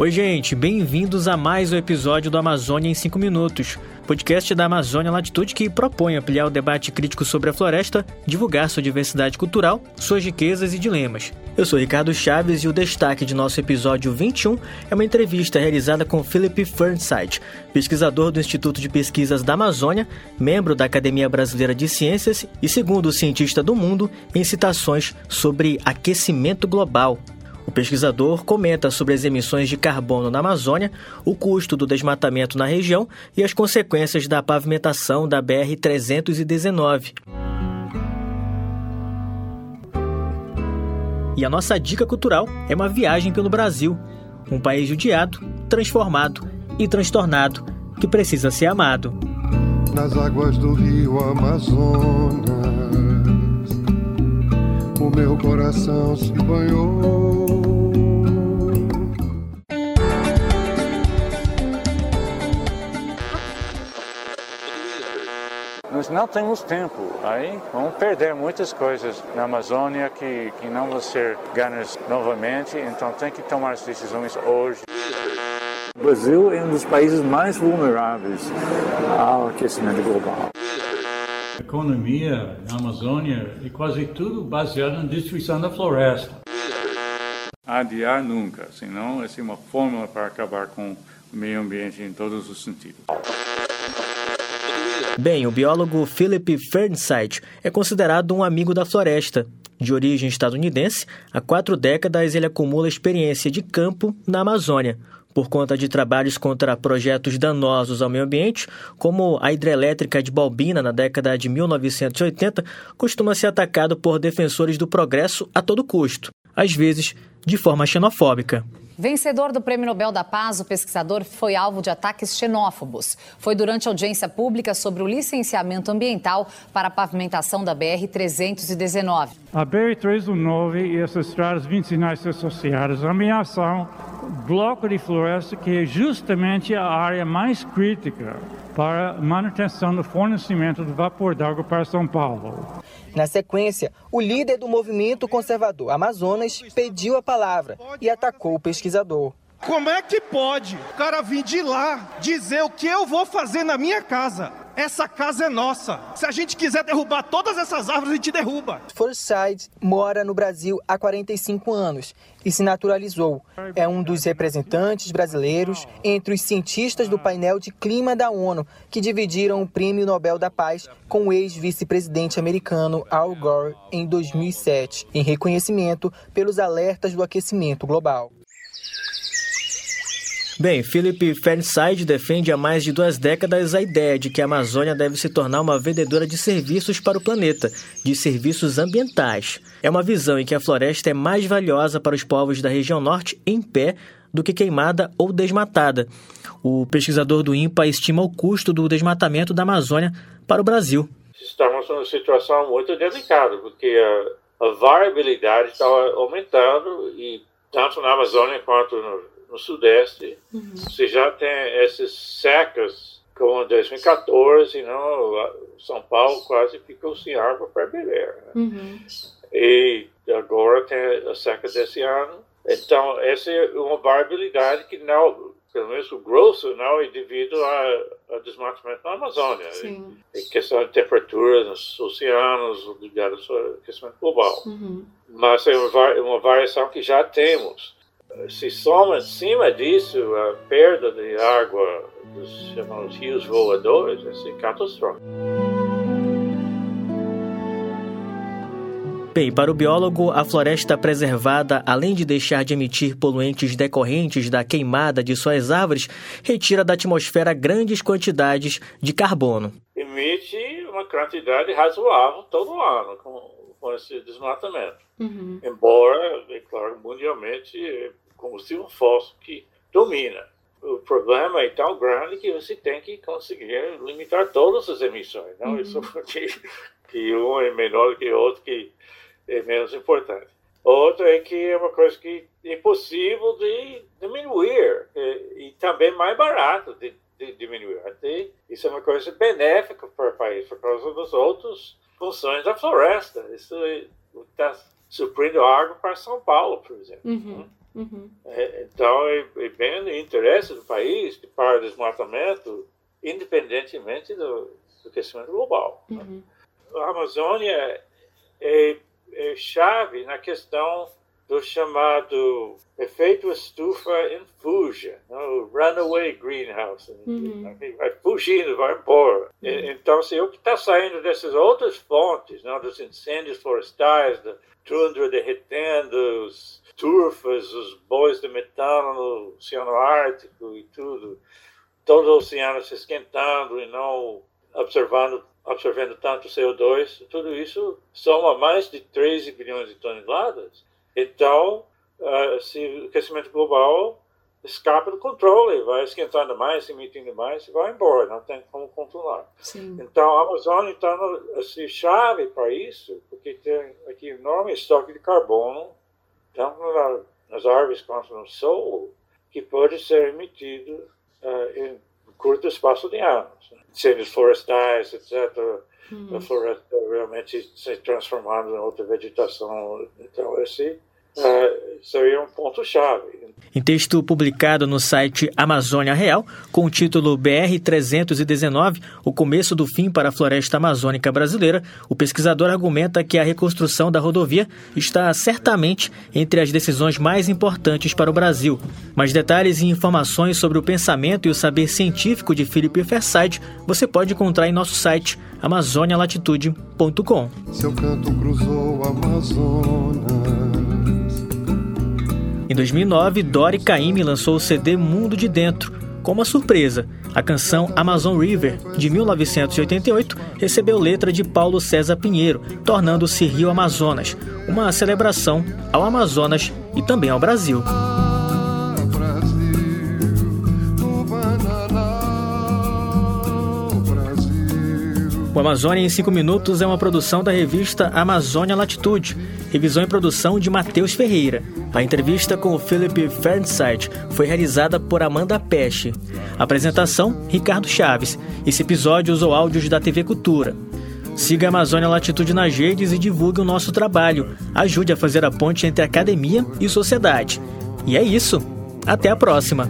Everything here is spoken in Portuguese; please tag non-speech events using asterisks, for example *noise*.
Oi, gente, bem-vindos a mais um episódio do Amazônia em 5 Minutos, podcast da Amazônia Latitude que propõe ampliar o debate crítico sobre a floresta, divulgar sua diversidade cultural, suas riquezas e dilemas. Eu sou Ricardo Chaves e o destaque de nosso episódio 21 é uma entrevista realizada com Philip Fernside, pesquisador do Instituto de Pesquisas da Amazônia, membro da Academia Brasileira de Ciências e segundo cientista do mundo em citações sobre aquecimento global. O pesquisador comenta sobre as emissões de carbono na Amazônia, o custo do desmatamento na região e as consequências da pavimentação da BR-319. E a nossa dica cultural é uma viagem pelo Brasil, um país judiado, transformado e transtornado que precisa ser amado. Nas águas do rio Amazonas, o meu coração se banhou. Nós não temos tempo, aí vamos perder muitas coisas na Amazônia que, que não vão ser ganhas novamente, então tem que tomar as decisões hoje. O Brasil é um dos países mais vulneráveis ao aquecimento global. A economia na Amazônia é quase tudo baseado na destruição da floresta. Adiar nunca, senão essa é uma fórmula para acabar com o meio ambiente em todos os sentidos. Bem, o biólogo Philip Fernside é considerado um amigo da floresta. De origem estadunidense, há quatro décadas ele acumula experiência de campo na Amazônia. Por conta de trabalhos contra projetos danosos ao meio ambiente, como a hidrelétrica de Balbina na década de 1980, costuma ser atacado por defensores do progresso a todo custo, às vezes de forma xenofóbica. Vencedor do Prêmio Nobel da Paz, o pesquisador foi alvo de ataques xenófobos. Foi durante a audiência pública sobre o licenciamento ambiental para a pavimentação da BR-319. A BR-319 e as estradas vicinais associadas ameaçam bloco de floresta que é justamente a área mais crítica para manutenção do fornecimento de vapor d'água para São Paulo. Na sequência, o líder do movimento conservador Amazonas pediu a palavra e atacou o pesquisador. Como é que pode o cara vir de lá dizer o que eu vou fazer na minha casa? Essa casa é nossa. Se a gente quiser derrubar todas essas árvores, a gente derruba. Forsyth mora no Brasil há 45 anos e se naturalizou. É um dos representantes brasileiros entre os cientistas do painel de clima da ONU que dividiram o Prêmio Nobel da Paz com o ex-vice-presidente americano Al Gore em 2007, em reconhecimento pelos alertas do aquecimento global. Bem, Philip Fernside defende há mais de duas décadas a ideia de que a Amazônia deve se tornar uma vendedora de serviços para o planeta, de serviços ambientais. É uma visão em que a floresta é mais valiosa para os povos da região norte em pé do que queimada ou desmatada. O pesquisador do INPA estima o custo do desmatamento da Amazônia para o Brasil. Estamos numa situação muito delicada, porque a, a variabilidade está aumentando e tanto na Amazônia quanto no no Sudeste, uhum. você já tem essas secas, como em 2014, não, São Paulo quase ficou sem água para beber. Né? Uhum. E agora tem a seca desse ano. Então, essa é uma variabilidade que não, pelo menos o grosso, não é devido ao desmatamento na Amazônia. Sim. Em questão de temperatura nos oceanos, ligado ao aquecimento global. Uhum. Mas é uma, uma variação que já temos se soma em cima disso a perda de água dos chamados rios voadores, é catastrófico. Bem, para o biólogo, a floresta preservada, além de deixar de emitir poluentes decorrentes da queimada de suas árvores, retira da atmosfera grandes quantidades de carbono. Emite uma quantidade razoável todo ano, com com esse desmatamento. Uhum. Embora, é claro, mundialmente combustível fóssil que domina. O problema é tão grande que você tem que conseguir limitar todas as emissões. Não uhum. isso *laughs* porque que um é menor que o outro que é menos importante. Outro é que é uma coisa que é impossível de diminuir e, e também mais barato de, de diminuir. Até isso é uma coisa benéfica para o país por causa das outras funções da floresta. Isso está suprindo água para São Paulo, por exemplo. Uhum, Uhum. É, então, é, é, bem no interesse do país para o desmatamento, independentemente do, do aquecimento global. Né? Uhum. Né? A Amazônia é, é chave na questão do chamado efeito estufa em fuga, né? o runaway greenhouse. Uhum. Vai fugindo, vai embora. Uhum. Então, se o que está saindo dessas outras fontes, né? dos incêndios florestais, da tundra derretendo, os turfas, os bois de metano no Oceano Ártico e tudo, todo o oceano se esquentando e não observando absorvendo tanto CO2, tudo isso soma mais de 13 bilhões de toneladas. Então, uh, se o aquecimento global escapa do controle, vai esquentando mais, emitindo mais, e vai embora, não tem como controlar. Sim. Então, a Amazônia está assim, chave para isso, porque tem aqui enorme estoque de carbono, tanto nas árvores no solo, que pode ser emitido uh, em curto espaço de anos. Né? Incêndios florestais, etc., hum. a floresta realmente se transformando em outra vegetação. Então, esse Uh, seria um ponto-chave. Em texto publicado no site Amazônia Real, com o título BR-319, O Começo do Fim para a Floresta Amazônica Brasileira, o pesquisador argumenta que a reconstrução da rodovia está certamente entre as decisões mais importantes para o Brasil. Mais detalhes e informações sobre o pensamento e o saber científico de Philip Ferside você pode encontrar em nosso site amazonialatitude.com. Seu canto cruzou a Amazonas em 2009, Dori Caymmi lançou o CD Mundo de Dentro. Com uma surpresa, a canção Amazon River, de 1988, recebeu letra de Paulo César Pinheiro, tornando-se Rio Amazonas, uma celebração ao Amazonas e também ao Brasil. O Amazônia em 5 Minutos é uma produção da revista Amazônia Latitude, revisão e produção de Matheus Ferreira. A entrevista com o Philip Fernside foi realizada por Amanda Peche. Apresentação: Ricardo Chaves. Esse episódio usou áudios da TV Cultura. Siga a Amazônia Latitude nas redes e divulgue o nosso trabalho. Ajude a fazer a ponte entre academia e sociedade. E é isso. Até a próxima!